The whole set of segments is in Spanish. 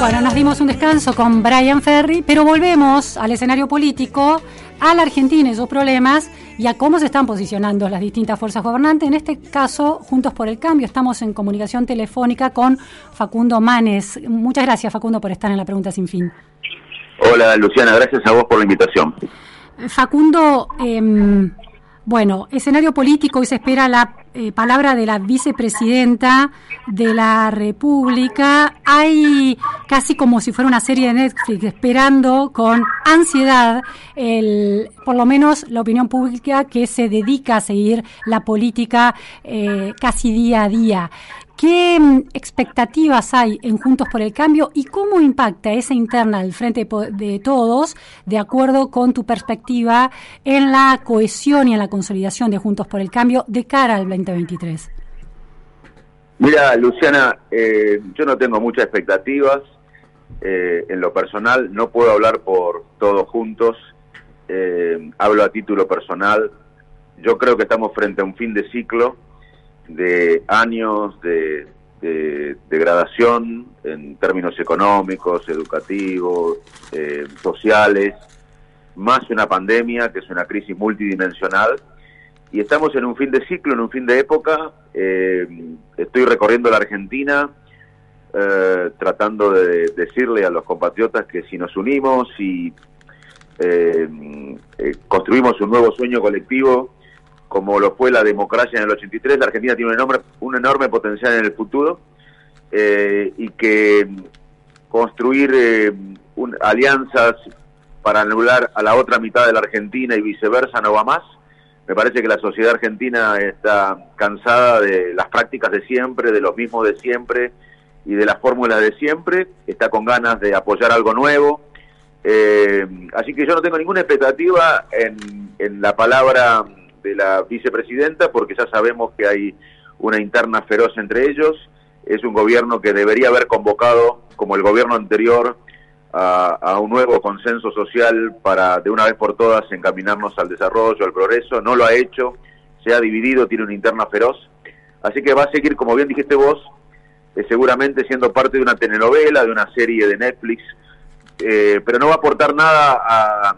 Bueno, nos dimos un descanso con Brian Ferry, pero volvemos al escenario político, a la Argentina y sus problemas y a cómo se están posicionando las distintas fuerzas gobernantes. En este caso, Juntos por el Cambio, estamos en comunicación telefónica con Facundo Manes. Muchas gracias, Facundo, por estar en la pregunta sin fin. Hola, Luciana, gracias a vos por la invitación. Facundo, eh, bueno, escenario político, hoy se espera la eh, palabra de la vicepresidenta de la República. Hay casi como si fuera una serie de Netflix esperando con ansiedad el, por lo menos la opinión pública que se dedica a seguir la política eh, casi día a día. ¿Qué mm, expectativas hay en Juntos por el Cambio y cómo impacta esa interna del Frente de Todos, de acuerdo con tu perspectiva, en la cohesión y en la consolidación de Juntos por el Cambio de cara al 2023? Mira, Luciana, eh, yo no tengo muchas expectativas. Eh, en lo personal, no puedo hablar por todos juntos. Eh, hablo a título personal. Yo creo que estamos frente a un fin de ciclo de años de, degradación en términos económicos, educativos, eh, sociales, más una pandemia que es una crisis multidimensional. Y estamos en un fin de ciclo, en un fin de época. Eh, estoy recorriendo la Argentina eh, tratando de decirle a los compatriotas que si nos unimos y construimos un nuevo sueño colectivo, como lo fue la democracia en el 83, la Argentina tiene un enorme, un enorme potencial en el futuro eh, y que construir eh, alianzas para anular a la otra mitad de la Argentina y viceversa no va más. Me parece que la sociedad argentina está cansada de las prácticas de siempre, de los mismos de siempre y de las fórmulas de siempre, está con ganas de apoyar algo nuevo. Eh, así que yo no tengo ninguna expectativa en, en la palabra de la vicepresidenta, porque ya sabemos que hay una interna feroz entre ellos. Es un gobierno que debería haber convocado, como el gobierno anterior, a, un nuevo consenso social para de una vez por todas encaminarnos al desarrollo, al progreso. No lo ha hecho, se ha dividido, tiene una interna feroz. Así que va a seguir, como bien dijiste vos, eh, seguramente siendo parte de una telenovela, de una serie de Netflix, eh, pero no va a aportar nada a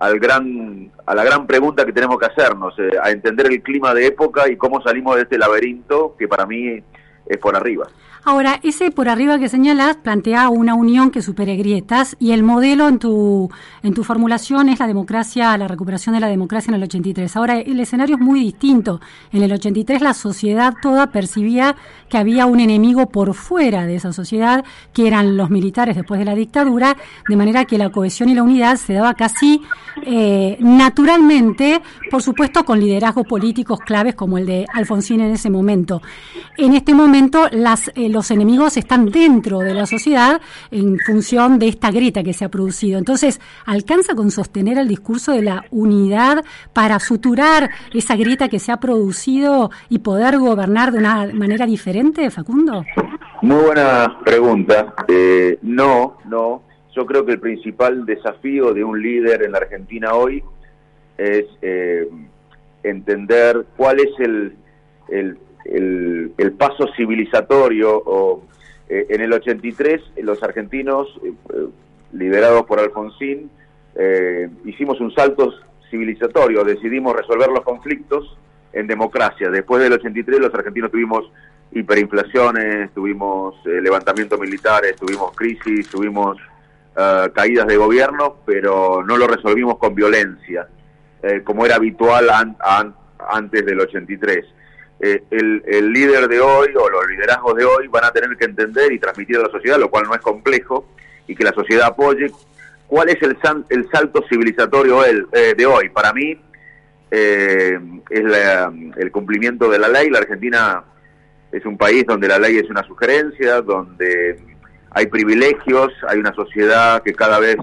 al gran, a la gran pregunta que tenemos que hacernos, eh, a entender el clima de época y cómo salimos de este laberinto que para mí es por arriba. Ahora, ese por arriba que señalas plantea una unión que supere grietas y el modelo en tu, en tu formulación es la democracia, la recuperación de la democracia en el 83. Ahora, el escenario es muy distinto. En el 83 la sociedad toda percibía que había un enemigo por fuera de esa sociedad, que eran los militares después de la dictadura, de manera que la cohesión y la unidad se daba casi eh, naturalmente, por supuesto con liderazgos políticos claves como el de Alfonsín en ese momento. En este momento las... Eh, los enemigos están dentro de la sociedad en función de esta grieta que se ha producido. Entonces, ¿alcanza con sostener el discurso de la unidad para suturar esa grieta que se ha producido y poder gobernar de una manera diferente, Facundo? Muy buena pregunta. Eh, no, no. Yo creo que el principal desafío de un líder en la Argentina hoy es eh, entender cuál es el, el el, paso civilizatorio. O, eh, en el 83, los argentinos, eh, liderados por Alfonsín, eh, hicimos un salto civilizatorio, decidimos resolver los conflictos en democracia. Después del 83, los argentinos tuvimos hiperinflaciones, tuvimos levantamientos militares, tuvimos crisis, tuvimos caídas de gobierno, pero no lo resolvimos con violencia, como era habitual antes del 83. Eh, el, líder de hoy o los liderazgos de hoy van a tener que entender y transmitir a la sociedad, lo cual no es complejo, y que la sociedad apoye cuál es el, el salto civilizatorio eh, de hoy. Para mí eh, es el cumplimiento de la ley. La Argentina es un país donde la ley es una sugerencia, donde hay privilegios, hay una sociedad que cada vez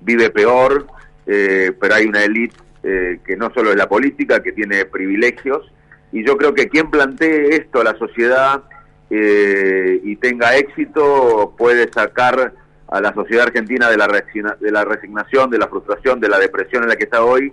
vive peor, eh, pero hay una élite eh, que no solo es la política, que tiene privilegios, y yo creo que quien plantee esto a la sociedad eh, y tenga éxito puede sacar a la sociedad argentina de la, de la resignación, de la frustración, de la depresión en la que está hoy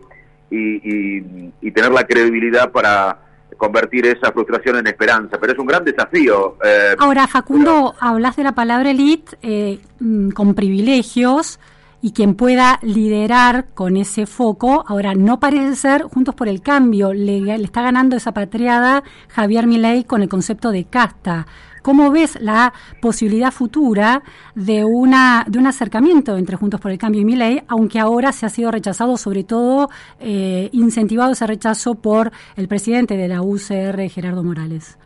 y, y tener la credibilidad para convertir esa frustración en esperanza, pero es un gran desafío. Eh, Ahora, Facundo, hablas de la palabra elite eh, mm, con privilegios y quien pueda liderar con ese foco, ahora no parece ser Juntos por el Cambio, le, le está ganando esa patriada Javier Milei con el concepto de casta. ¿Cómo ves la posibilidad futura de, una, de un acercamiento entre Juntos por el Cambio y Miley, aunque ahora se ha sido rechazado, sobre todo eh, incentivado ese rechazo por el presidente de la UCR, Gerardo Morales?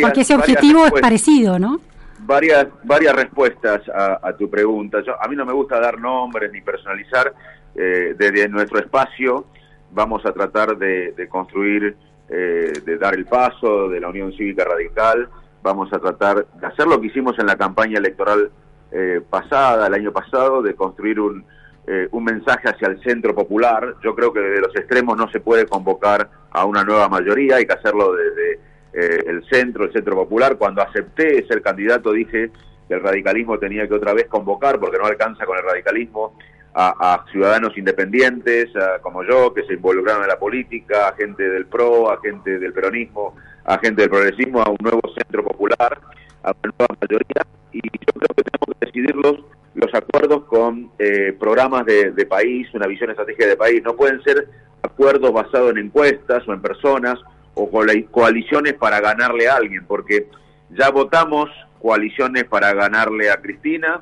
Porque ese objetivo es parecido, ¿no? Varias, varias respuestas a, tu pregunta. a mí no me gusta dar nombres ni personalizar. Eh, desde nuestro espacio vamos a tratar de construir eh, de dar el paso de la Unión Cívica Radical. Vamos a tratar de hacer lo que hicimos en la campaña electoral eh, pasada, el año pasado, de construir un, eh, un mensaje hacia el centro popular. Yo creo que desde los extremos no se puede convocar a una nueva mayoría, hay que hacerlo desde el centro, el centro popular. Cuando acepté ser candidato dije que el radicalismo tenía que otra vez convocar, porque no alcanza con el radicalismo, a, ciudadanos independientes, como yo, que se involucraron en la política, a gente del PRO, a gente del peronismo, a gente del progresismo, a un nuevo centro popular, a una nueva mayoría, y yo creo que tenemos que decidir los, los acuerdos con eh, programas de, de país, una visión estratégica de país. No pueden ser acuerdos basados en encuestas o en personas o coaliciones para ganarle a alguien, porque ya votamos coaliciones para ganarle a Cristina,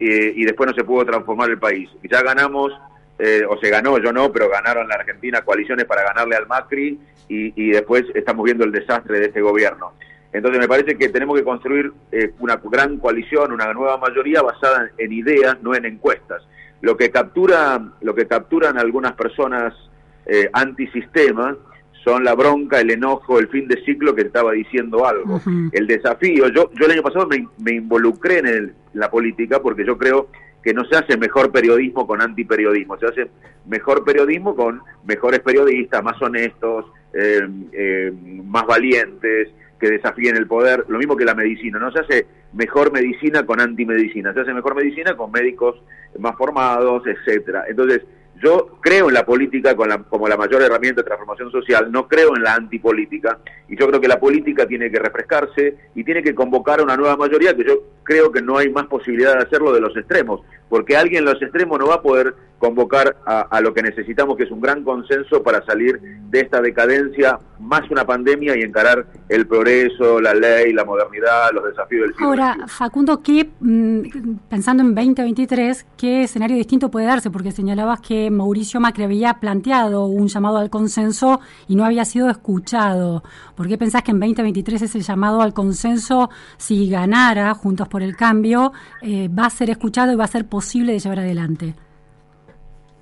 eh, y después no se pudo transformar el país. Ya ganamos, eh, o se ganó, yo no, pero ganaron la Argentina coaliciones para ganarle al Macri y, después estamos viendo el desastre de este gobierno. Entonces me parece que tenemos que construir eh, una gran coalición, una nueva mayoría basada en ideas, no en encuestas. Lo que captura, lo que capturan algunas personas antisistema son la bronca, el enojo, el fin de ciclo que estaba diciendo algo. El desafío, yo, yo el año pasado me, involucré en, la política porque yo creo que no se hace mejor periodismo con antiperiodismo, se hace mejor periodismo con mejores periodistas, más honestos, eh, eh, más valientes, que desafíen el poder, lo mismo que la medicina, no se hace mejor medicina con antimedicina, se hace mejor medicina con médicos más formados, etcétera. Entonces, yo creo en la política como la mayor herramienta de transformación social, no creo en la antipolítica, y yo creo que la política tiene que refrescarse y tiene que convocar a una nueva mayoría, que yo creo que no hay más posibilidad de hacerlo de los extremos, porque alguien en los extremos no va a poder convocar a, lo que necesitamos, que es un gran consenso para salir de esta decadencia, más una pandemia y encarar el progreso, la ley, la modernidad, los desafíos del siglo Ahora, Facundo, ¿qué, mm, pensando en 2023, qué escenario distinto puede darse? Porque señalabas que Mauricio Macri había planteado un llamado al consenso y no había sido escuchado. ¿Por qué pensás que en 2023 ese llamado al consenso, si ganara Juntos por el Cambio, eh, va a ser escuchado y va a ser posible de llevar adelante?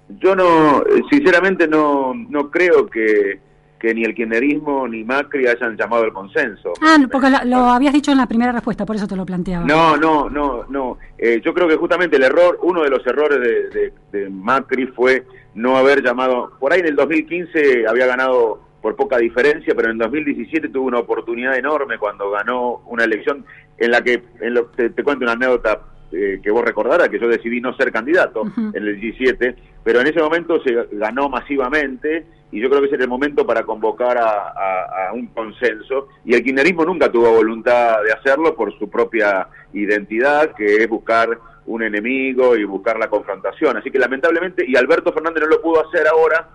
Yo no, sinceramente no, no creo que, que ni el kirchnerismo ni Macri hayan llamado al consenso. Ah, porque lo, habías dicho en la primera respuesta, por eso te lo planteaba. No, no, no, no. Eh, yo creo que justamente el error, uno de los errores de, de, Macri fue no haber llamado, por ahí en el 2015 había ganado por poca diferencia, pero en el 2017 tuvo una oportunidad enorme cuando ganó una elección en la que, en lo, te, te cuento una anécdota eh, que vos recordarás que yo decidí no ser candidato en el 17, pero en ese momento se ganó masivamente y yo creo que ese era el momento para convocar a, un consenso y el kirchnerismo nunca tuvo voluntad de hacerlo por su propia identidad, que es buscar un enemigo y buscar la confrontación. Así que lamentablemente, y Alberto Fernández no lo pudo hacer ahora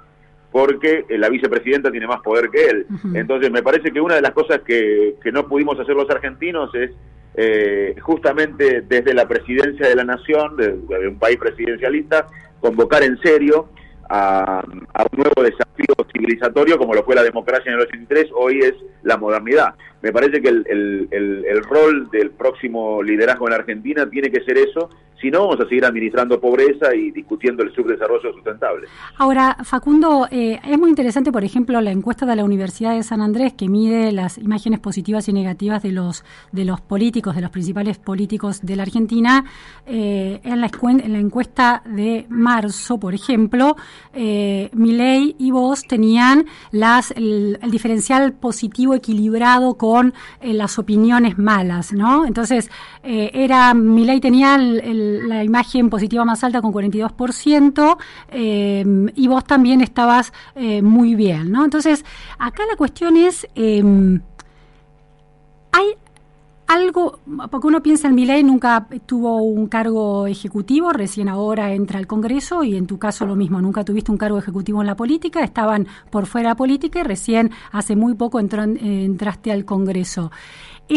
porque la vicepresidenta tiene más poder que él. Entonces me parece que una de las cosas que, que no pudimos hacer los argentinos es eh, justamente desde la presidencia de la nación, de, un país presidencialista, convocar en serio a, un nuevo desafío civilizatorio como lo fue la democracia en el 83, hoy es la modernidad. Me parece que el, el, rol del próximo liderazgo en Argentina tiene que ser eso, Si no, vamos a seguir administrando pobreza y discutiendo el subdesarrollo sustentable. Ahora, Facundo, eh, es muy interesante, por ejemplo, la encuesta de la Universidad de San Andrés que mide las imágenes positivas y negativas de los de los políticos, de los principales políticos de la Argentina. Eh, en, la, en la encuesta de marzo, por ejemplo, eh, Milei y vos tenían las el, diferencial positivo equilibrado con eh, las opiniones malas, ¿no? Entonces, era Milei tenía el la imagen positiva más alta con 42%, eh, y vos también estabas eh, muy bien, ¿no? Entonces, acá la cuestión es, em, ¿hay algo, porque uno piensa en Milei nunca tuvo un cargo ejecutivo, recién ahora entra al Congreso y en tu caso lo mismo, nunca tuviste un cargo ejecutivo en la política, estaban por fuera de la política y recién hace muy poco entraste al Congreso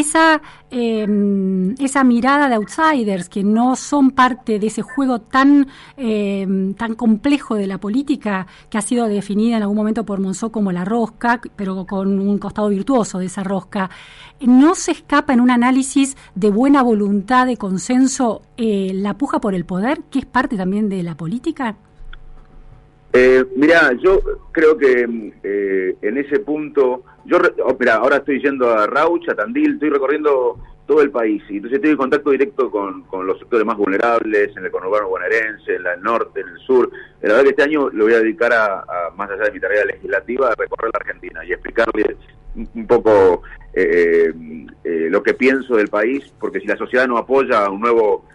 esa, em, esa mirada de outsiders que no son parte de ese juego tan, em, tan complejo de la política que ha sido definida en algún momento por Monzó como la rosca, pero con un costado virtuoso de esa rosca, ¿no se escapa en un análisis de buena voluntad, de consenso, eh, la puja por el poder, que es parte también de la política? Eh, mira, yo creo que eh, en ese punto, yo, oh, ahora estoy yendo a Rauch, a Tandil, estoy recorriendo todo el país y entonces estoy en contacto directo con, los sectores más vulnerables, en el conurbano bonaerense, en el norte, en el sur. La verdad que este año lo voy a dedicar a, más allá de mi tarea legislativa, a recorrer la Argentina y explicarles un poco eh, eh, lo que pienso del país, porque si la sociedad no apoya un nuevo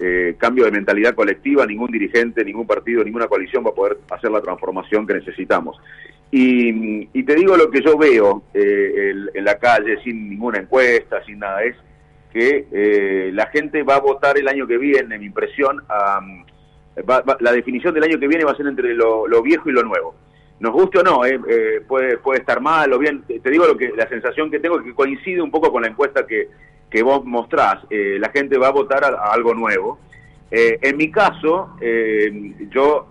eh, cambio de mentalidad colectiva, ningún dirigente, ningún partido, ninguna coalición va a poder hacer la transformación que necesitamos. Y, te digo lo que yo veo eh, en la calle, sin ninguna encuesta, sin nada, es que eh, la gente va a votar el año que viene, mi impresión, la definición del año que viene va a ser entre lo, viejo y lo nuevo. Nos guste o no, puede, puede estar mal o bien, te digo lo que la sensación que tengo es que coincide un poco con la encuesta que, que vos mostrás, eh, la gente va a votar a, algo nuevo. Eh, en mi caso, eh, yo,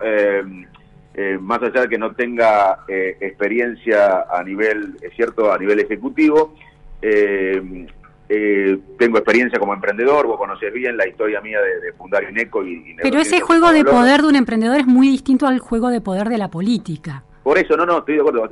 más allá de que no tenga experiencia a nivel, es cierto, a nivel ejecutivo, tengo experiencia como emprendedor, vos conocés bien la historia mía de, fundar Ineco y, Pero ese juego de poder de un emprendedor es muy distinto al juego de poder de la política. Por eso, no, no, estoy de acuerdo.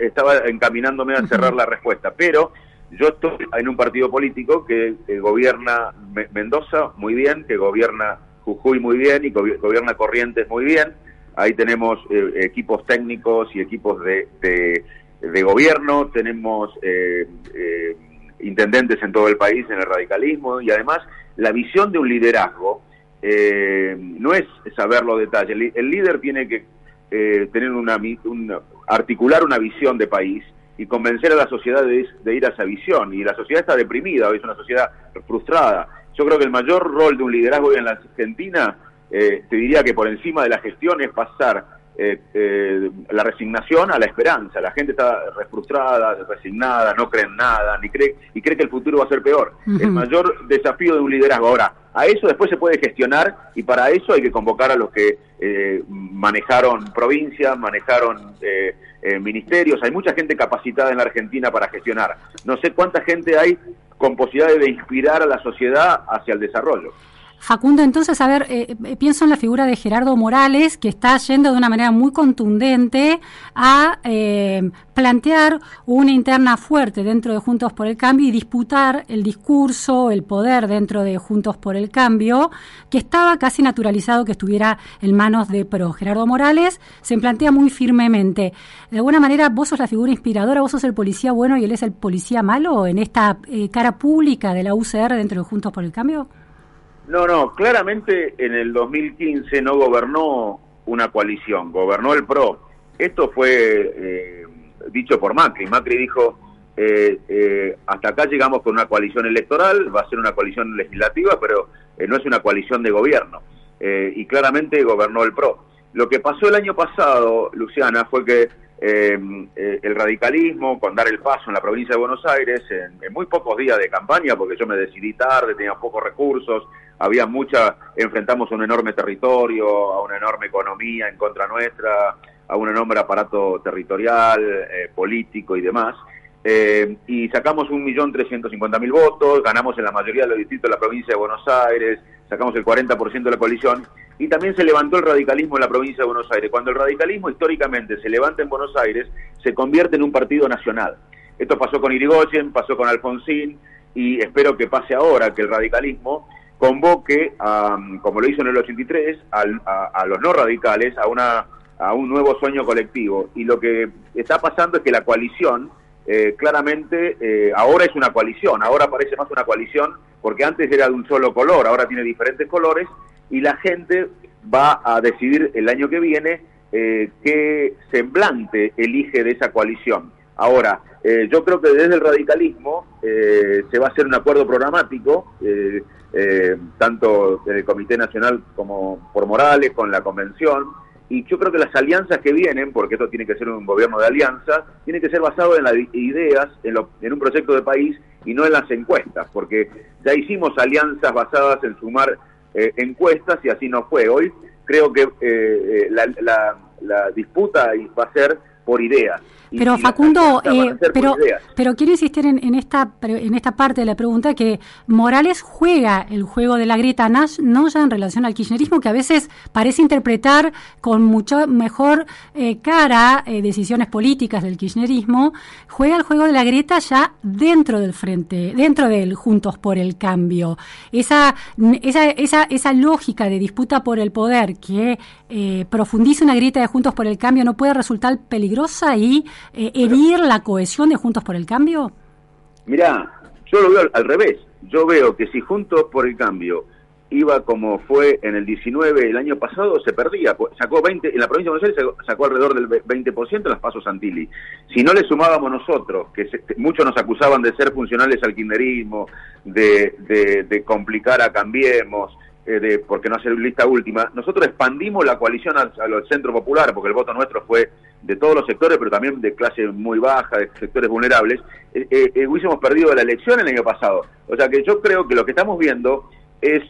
estaba encaminándome a cerrar la respuesta, pero yo estoy en un partido político que, gobierna Mendoza muy bien, que gobierna Jujuy muy bien y gobierna Corrientes muy bien. Ahí tenemos eh, equipos técnicos y equipos de, de, gobierno, tenemos eh, eh, intendentes en todo el país en el radicalismo y además la visión de un liderazgo no es saber los detalles. El, líder tiene que tener una, articular una visión de país y convencer a la sociedad de, ir a esa visión. Y la sociedad está deprimida, es una sociedad frustrada. Yo creo que el mayor rol de un liderazgo hoy en la Argentina, eh, te diría que por encima de la gestión es pasar eh, eh, la resignación a la esperanza. La gente está frustrada, resignada, no cree en nada, ni cree, y cree que el futuro va a ser peor. El mayor desafío de un liderazgo. Ahora, a eso después se puede gestionar y para eso hay que convocar a los que manejaron provincias, manejaron eh, ministerios, hay mucha gente capacitada en la Argentina para gestionar. No sé cuánta gente hay con posibilidad de inspirar a la sociedad hacia el desarrollo. Facundo, entonces, a ver, eh, eh, pienso en la figura de Gerardo Morales, que está yendo de una manera muy contundente a eh, plantear una interna fuerte dentro de Juntos por el Cambio y disputar el discurso, el poder dentro de Juntos por el Cambio, que estaba casi naturalizado que estuviera en manos de PRO. Gerardo Morales se plantea muy firmemente. De alguna manera, vos sos la figura inspiradora, vos sos el policía bueno y él es el policía malo en esta cara pública de la UCR dentro de Juntos por el Cambio. No, no, claramente en el 2015 no gobernó una coalición, gobernó el PRO. Esto fue eh, dicho por Macri. Macri dijo, eh, eh, hasta acá llegamos con una coalición electoral, va a ser una coalición legislativa, pero no es una coalición de gobierno. y claramente gobernó el PRO. Lo que pasó el año pasado, Luciana, fue que el radicalismo, con dar el paso en la provincia de Buenos Aires, en, muy pocos días de campaña, porque yo me decidí tarde, tenía pocos recursos, había mucha, enfrentamos un enorme territorio, a una enorme economía en contra nuestra, a un enorme aparato territorial, eh, político y demás. eh, y sacamos 1.350.000 votos, ganamos en la mayoría de los distritos de la provincia de Buenos Aires, sacamos el 40% de la coalición, y también se levantó el radicalismo en la provincia de Buenos Aires. Cuando el radicalismo históricamente se levanta en Buenos Aires, se convierte en un partido nacional. Esto pasó con Irigoyen, pasó con Alfonsín, y espero que pase ahora, que el radicalismo convoque, como lo hizo en el 83, a, los no radicales a, una, a un nuevo sueño colectivo. Y lo que está pasando es que la coalición, eh, claramente, eh, ahora es una coalición, ahora parece más una coalición, porque antes era de un solo color, ahora tiene diferentes colores, y la gente va a decidir el año que viene eh, qué semblante elige de esa coalición. Ahora, eh, yo creo que desde el radicalismo eh, se va a hacer un acuerdo programático, tanto del Comité Nacional como por Morales, con la Convención, y yo creo que las alianzas que vienen, porque esto tiene que ser un gobierno de alianzas, tiene que ser basado en las ideas, en, en un proyecto de país y no en las encuestas, porque ya hicimos alianzas basadas en sumar eh, encuestas y así no fue. Hoy creo que eh, eh, la, la, la disputa va a ser por ideas. Pero Facundo, eh, pero, pero quiero insistir en, esta en esta parte de la pregunta que Morales juega el juego de la grieta Nash, no ya en relación al kirchnerismo, que a veces parece interpretar con mucho mejor eh, cara eh, decisiones políticas del kirchnerismo, juega el juego de la grieta ya dentro del frente, dentro del Juntos por el Cambio. Esa, esa, esa, esa lógica de disputa por el poder que profundiza una grieta de Juntos por el Cambio no puede resultar peligrosa y eh, herir la cohesión de Juntos por el Cambio? Mirá, yo lo veo al, revés. Yo veo que si Juntos por el Cambio iba como fue en el 19 el año pasado, se perdía. Sacó 20, en la provincia de Buenos Aires sacó alrededor del 20% en las pasos Santilli. Si no le sumábamos nosotros, que muchos nos acusaban de ser funcionales al kirchnerismo, de, de, complicar a Cambiemos, eh, de porque no hacer lista última, nosotros expandimos la coalición al, al centro popular, porque el voto nuestro fue de todos los sectores, pero también de clase muy baja, de sectores vulnerables, eh, eh, eh, hubiésemos perdido la elección el año pasado. O sea que yo creo que lo que estamos viendo es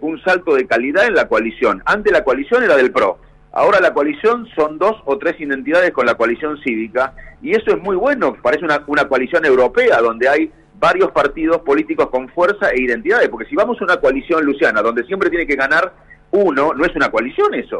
un salto de calidad en la coalición. Antes la coalición era del PRO. Ahora la coalición son dos o tres identidades con la coalición cívica y eso es muy bueno, parece una, una coalición europea donde hay varios partidos políticos con fuerza e identidades, porque si vamos a una coalición luciana donde siempre tiene que ganar uno, no es una coalición eso.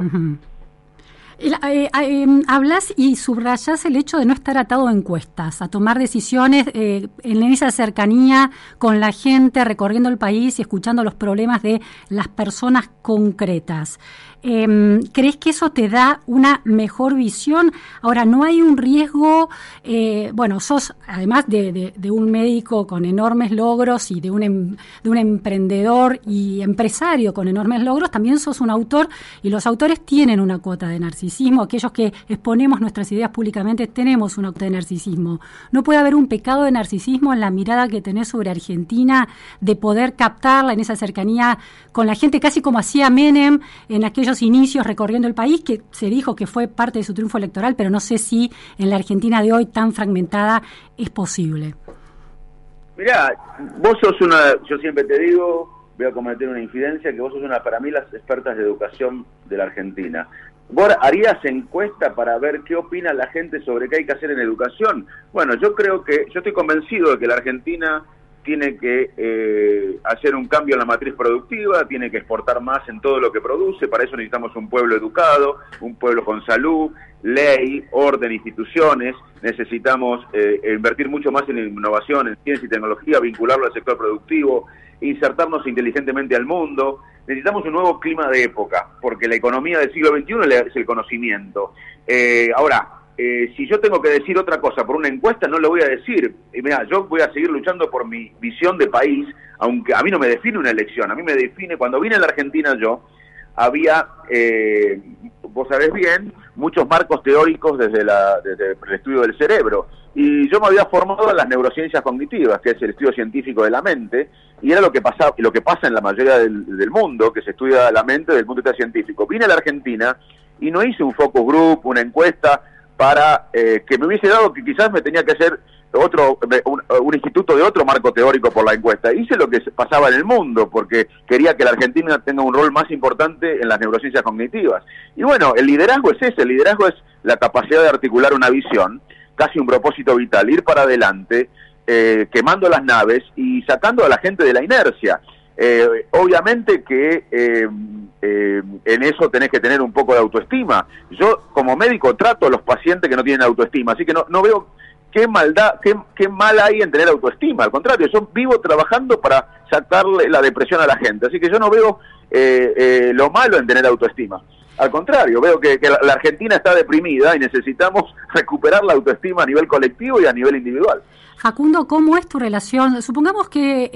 Eh, em, hablas y subrayas el hecho de no estar atado a encuestas, a tomar decisiones eh, en esa cercanía con la gente, recorriendo el país y escuchando los problemas de las personas concretas. Em, ¿Crees que eso te da una mejor visión? Ahora, ¿no hay un riesgo? Eh, bueno, sos, además de, un médico con enormes logros y de un, em, de un emprendedor y empresario con enormes logros, también sos un autor y los autores tienen una cuota de narcisismo. Aquellos que exponemos nuestras ideas públicamente tenemos una cuota de narcisismo. ¿No puede haber un pecado de narcisismo en la mirada que tenés sobre Argentina, de poder captarla en esa cercanía con la gente, casi como hacía Menem en aquellos inicios recorriendo el país, que se dijo que fue parte de su triunfo electoral, pero no sé si en la Argentina de hoy tan fragmentada es posible. Mirá, vos sos una, yo siempre te digo, voy a cometer una infidencia, que vos sos una, para mí, las expertas de educación de la Argentina. ¿Vos harías encuesta para ver qué opina la gente sobre qué hay que hacer en educación? Bueno, yo creo que, yo estoy convencido de que la Argentina tiene que eh, hacer un cambio en la matriz productiva, tiene que exportar más en todo lo que produce, para eso necesitamos un pueblo educado, un pueblo con salud, ley, orden, instituciones, necesitamos eh, invertir mucho más en innovación, en ciencia y tecnología, vincularlo al sector productivo, insertarnos inteligentemente al mundo, necesitamos un nuevo clima de época, porque la economía del siglo XXI es el conocimiento. Eh, ahora, eh, si yo tengo que decir otra cosa por una encuesta, no lo voy a decir. Y mira, yo voy a seguir luchando por mi visión de país, aunque a mí no me define una elección, a mí me define, cuando vine a la Argentina yo, había, eh, vos sabés bien, muchos marcos teóricos desde, la, el estudio del cerebro. Y yo me había formado en las neurociencias cognitivas, que es el estudio científico de la mente, y era lo que, pasa, lo que pasa en la mayoría del, del mundo, que se estudia la mente desde el punto de vista científico. Vine a la Argentina y no hice un focus group, una encuesta, para eh, que me hubiese dado que quizás me tenía que hacer otro un, instituto de otro marco teórico por la encuesta. Hice lo que pasaba en el mundo porque quería que la Argentina tenga un rol más importante en las neurociencias cognitivas. Y bueno, el liderazgo es ese, el liderazgo es la capacidad de articular una visión casi un propósito vital, ir para adelante, eh, quemando las naves y sacando a la gente de la inercia. Eh, obviamente que eh, en eso tenés que tener un poco de autoestima. Yo como médico trato a los pacientes que no tienen autoestima, así que no, no veo qué maldad, qué, qué mal hay en tener autoestima. Al contrario, yo vivo trabajando para sacarle la depresión a la gente, así que yo no veo lo malo en tener autoestima. Al contrario, veo que, la Argentina está deprimida y necesitamos recuperar la autoestima a nivel colectivo y a nivel individual. Facundo, ¿cómo es tu relación? Supongamos que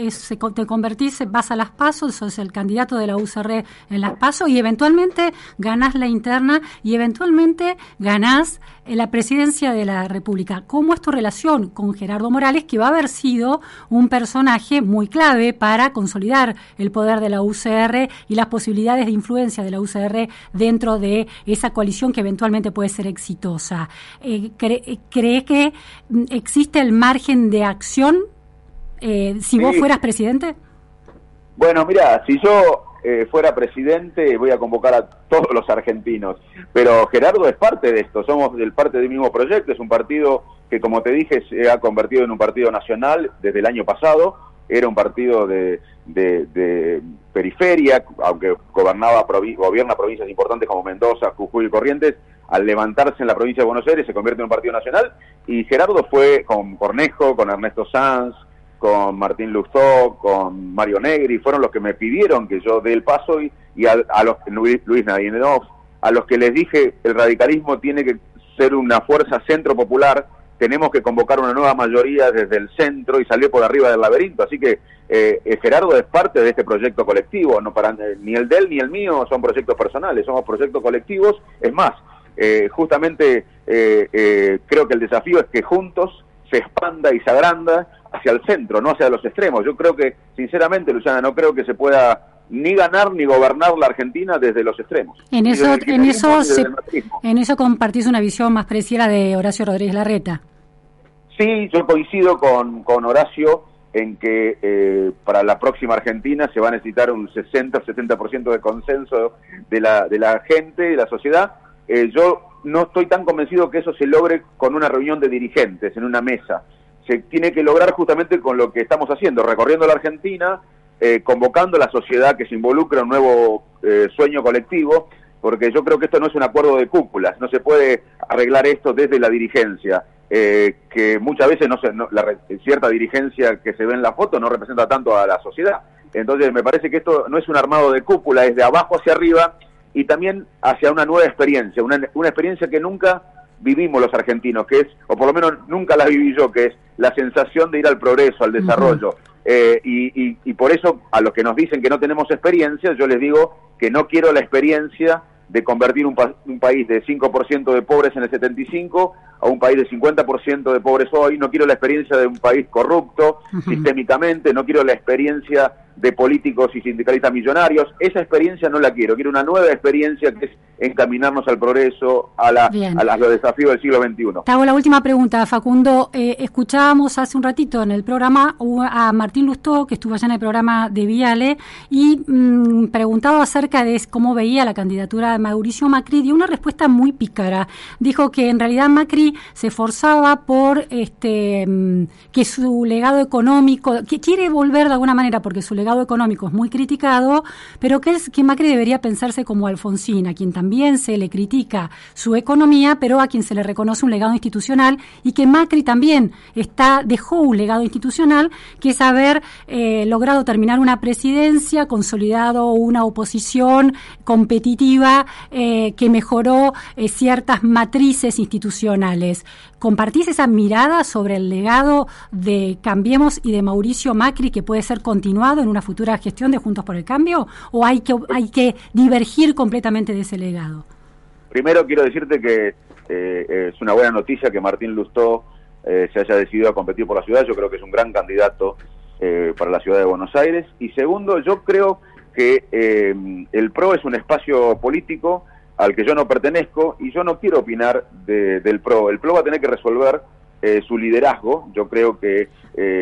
te convertís, vas a las pasos, sos el candidato de la UCR en las pasos y eventualmente ganás la interna y eventualmente ganás eh, la presidencia de la República. ¿Cómo es tu relación con Gerardo Morales, que va a haber sido un personaje muy clave para consolidar el poder de la UCR y las posibilidades de influencia de la UCR dentro de esa coalición que eventualmente puede ser exitosa? Eh, ¿Cree que mm, existe el margen de acción eh, si vos fueras presidente? Bueno, mira, si yo eh, fuera presidente voy a convocar a todos los argentinos, pero Gerardo es parte de esto, somos del parte del mismo proyecto, es un partido que como te dije se ha convertido en un partido nacional desde el año pasado, era un partido de, de, periferia, aunque gobernaba gobierna provincias importantes como Mendoza, Jujuy y Corrientes, al levantarse en la provincia de Buenos Aires se convierte en un partido nacional. Y Gerardo fue con Cornejo, con Ernesto Sanz, con Martín Luzó, con Mario Negri, fueron los que me pidieron que yo dé el paso y, a, los Luis, Luis a los que les dije el radicalismo tiene que ser una fuerza centro popular, tenemos que convocar una nueva mayoría desde el centro y salir por arriba del laberinto, así que eh, eh, Gerardo es parte de este proyecto colectivo, no para ni el de él ni el mío son proyectos personales, somos proyectos colectivos, es más, eh, justamente eh, eh, creo que el desafío es que juntos se expanda y se agranda hacia el centro, no hacia los extremos. Yo creo que, sinceramente, Luciana, no creo que se pueda ni ganar ni gobernar la Argentina desde los extremos. En eso, en eso, en eso compartís una visión más parecida de Horacio Rodríguez Larreta. Sí, yo coincido con, con Horacio en que para la próxima Argentina se va a necesitar un 60 o 70% de consenso de la, de la gente, de la sociedad, eh, yo no estoy tan convencido que eso se logre con una reunión de dirigentes, en una mesa. Se tiene que lograr justamente con lo que estamos haciendo, recorriendo la Argentina, eh, convocando a la sociedad que se involucre en un nuevo eh, sueño colectivo, porque yo creo que esto no es un acuerdo de cúpulas, no se puede arreglar esto desde la dirigencia, que muchas veces no, se, la, cierta dirigencia que se ve en la foto no representa tanto a la sociedad. Entonces me parece que esto no es un armado de cúpula, es de abajo hacia arriba y también hacia una nueva experiencia, una, una experiencia que nunca vivimos los argentinos, que es, o por lo menos nunca la viví yo, que es la sensación de ir al progreso, al desarrollo. Eh, y, y, por eso a los que nos dicen que no tenemos experiencia, yo les digo que no quiero la experiencia de convertir un, un país de 5% de pobres en el 75 a un país de 50% de pobres hoy, no quiero la experiencia de un país corrupto sistémicamente, no quiero la experiencia de políticos y sindicalistas millonarios. Esa experiencia no la quiero, quiero una nueva experiencia que es encaminarnos al progreso, a, la, a, los desafíos del siglo XXI. Te hago la última pregunta, Facundo. Eh, escuchábamos hace un ratito en el programa a Martín Lustó, que estuvo allá en el programa de Viale, y mm, preguntado acerca de cómo veía la candidatura Mauricio Macri, dio una respuesta muy pícara. Dijo que en realidad Macri se esforzaba por este, mm, que su legado económico, que quiere volver de alguna manera, porque su legado económico es muy criticado, pero que, es, que Macri debería pensarse como Alfonsín, a quien también se le critica su economía, pero a quien se le reconoce un legado institucional, y que Macri también está, dejó un legado institucional, que es haber eh, logrado terminar una presidencia, consolidado una oposición competitiva eh, que mejoró eh, ciertas matrices institucionales. ¿Compartís esa mirada sobre el legado de Cambiemos y de Mauricio Macri que puede ser continuado en una futura gestión de Juntos por el Cambio? ¿O hay que, hay que divergir completamente de ese legado? Primero quiero decirte que eh, es una buena noticia que Martín Lustó se haya decidido a competir por la ciudad. Yo creo que es un gran candidato para la ciudad de Buenos Aires. Y segundo, yo creo que el PRO es un espacio político al que yo no pertenezco y yo no quiero opinar del PRO. El PRO va a tener que resolver eh, su liderazgo. Yo creo que... Eh,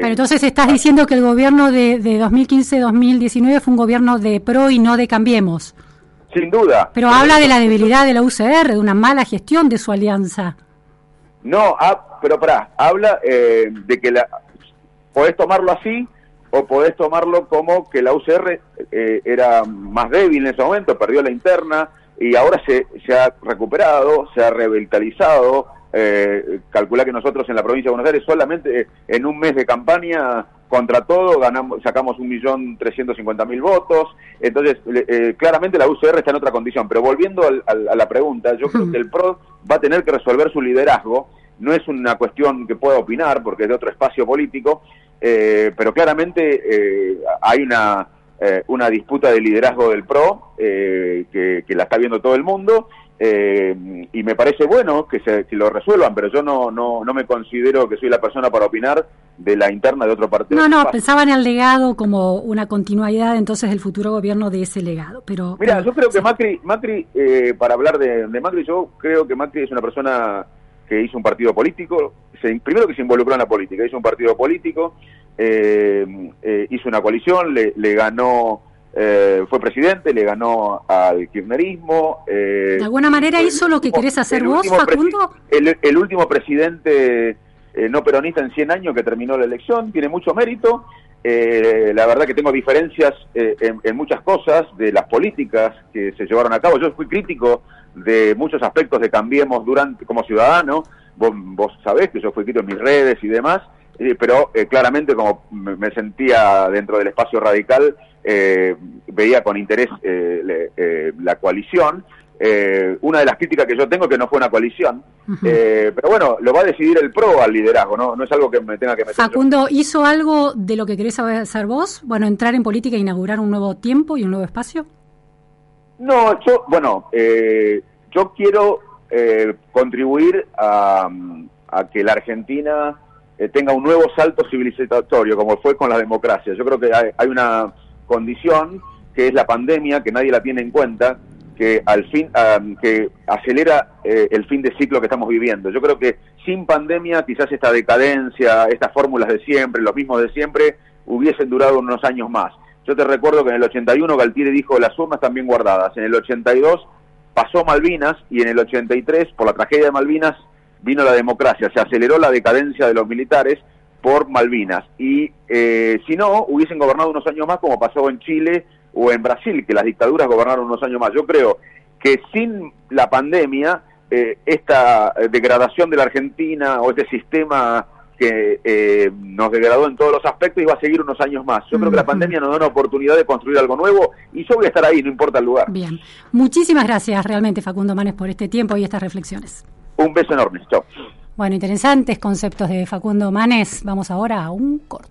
Pero entonces estás diciendo que el gobierno de, de 2015-2019 fue un gobierno de PRO y no de Cambiemos. Sin duda. Pero habla de la debilidad de la UCR, de una mala gestión de su alianza. No, ah, pero pará, habla eh, de que la, podés tomarlo así o podés tomarlo como que la UCR eh, era más débil en ese momento, perdió la interna y ahora se, se ha recuperado, se ha revitalizado. Eh, calcula que nosotros en la provincia de Buenos Aires solamente en un mes de campaña contra todo ganamos, sacamos un millón trescientos cincuenta mil votos. Entonces, eh, claramente la UCR está en otra condición. Pero volviendo a la pregunta, yo creo que el PRO va a tener que resolver su liderazgo. No es una cuestión que pueda opinar porque es de otro espacio político, eh, pero claramente eh, hay una, eh, una disputa de liderazgo del PRO que, la está viendo todo el mundo y me parece bueno que, se, lo resuelvan, pero yo no, no, no me considero que soy la persona para opinar de la interna de otro partido. No, no, pensaba en el legado como una continuidad entonces del futuro gobierno de ese legado. Pero Mira, yo creo que Macri, Macri para hablar de, de Macri, yo creo que Macri es una persona que hizo un partido político, primero que se involucró en la política, hizo un partido político, eh, eh, hizo una coalición, le, ganó, eh, fue presidente, le ganó al kirchnerismo. ¿De alguna manera hizo lo que querés hacer vos, Facundo? El, último presidente no peronista en 100 años que terminó la elección, tiene mucho mérito. la verdad que tengo diferencias en, en, muchas cosas de las políticas que se llevaron a cabo. Yo fui crítico de muchos aspectos de Cambiemos durante como ciudadano. Vos, vos sabés que yo fui escrito en mis redes y demás, eh, pero eh, claramente como me sentía dentro del espacio radical, eh, veía con interés la coalición. una de las críticas que yo tengo es que no fue una coalición, pero bueno, lo va a decidir el PRO al liderazgo, ¿no? No es algo que me tenga que meter. Facundo, ¿hizo algo de lo que querés hacer vos? Bueno, entrar en política e inaugurar un nuevo tiempo y un nuevo espacio. No, yo, bueno, eh, yo quiero eh, contribuir a, que la Argentina eh, tenga un nuevo salto civilizatorio, como fue con la democracia. Yo creo que hay, una condición que es la pandemia, que nadie la tiene en cuenta, que al fin que acelera el fin de ciclo que estamos viviendo. Yo creo que sin pandemia quizás esta decadencia, estas fórmulas de siempre, los mismos de siempre, hubiesen durado unos años más. Yo te recuerdo que en el 81 Galtieri dijo las urnas también guardadas. En el 82 pasó Malvinas y en el 83, por la tragedia de Malvinas, vino la democracia. Se aceleró la decadencia de los militares por Malvinas. Y eh, si no, hubiesen gobernado unos años más como pasó en Chile o en Brasil, que las dictaduras gobernaron unos años más. Yo creo que sin la pandemia, eh, esta degradación de la Argentina o este sistema que eh, nos degradó en todos los aspectos y va a seguir unos años más. Yo creo que la pandemia nos da una oportunidad de construir algo nuevo y yo voy a estar ahí, no importa el lugar. Bien, muchísimas gracias realmente Facundo Manes por este tiempo y estas reflexiones. Un beso enorme, chao. Bueno, interesantes conceptos de Facundo Manes. Vamos ahora a un corto.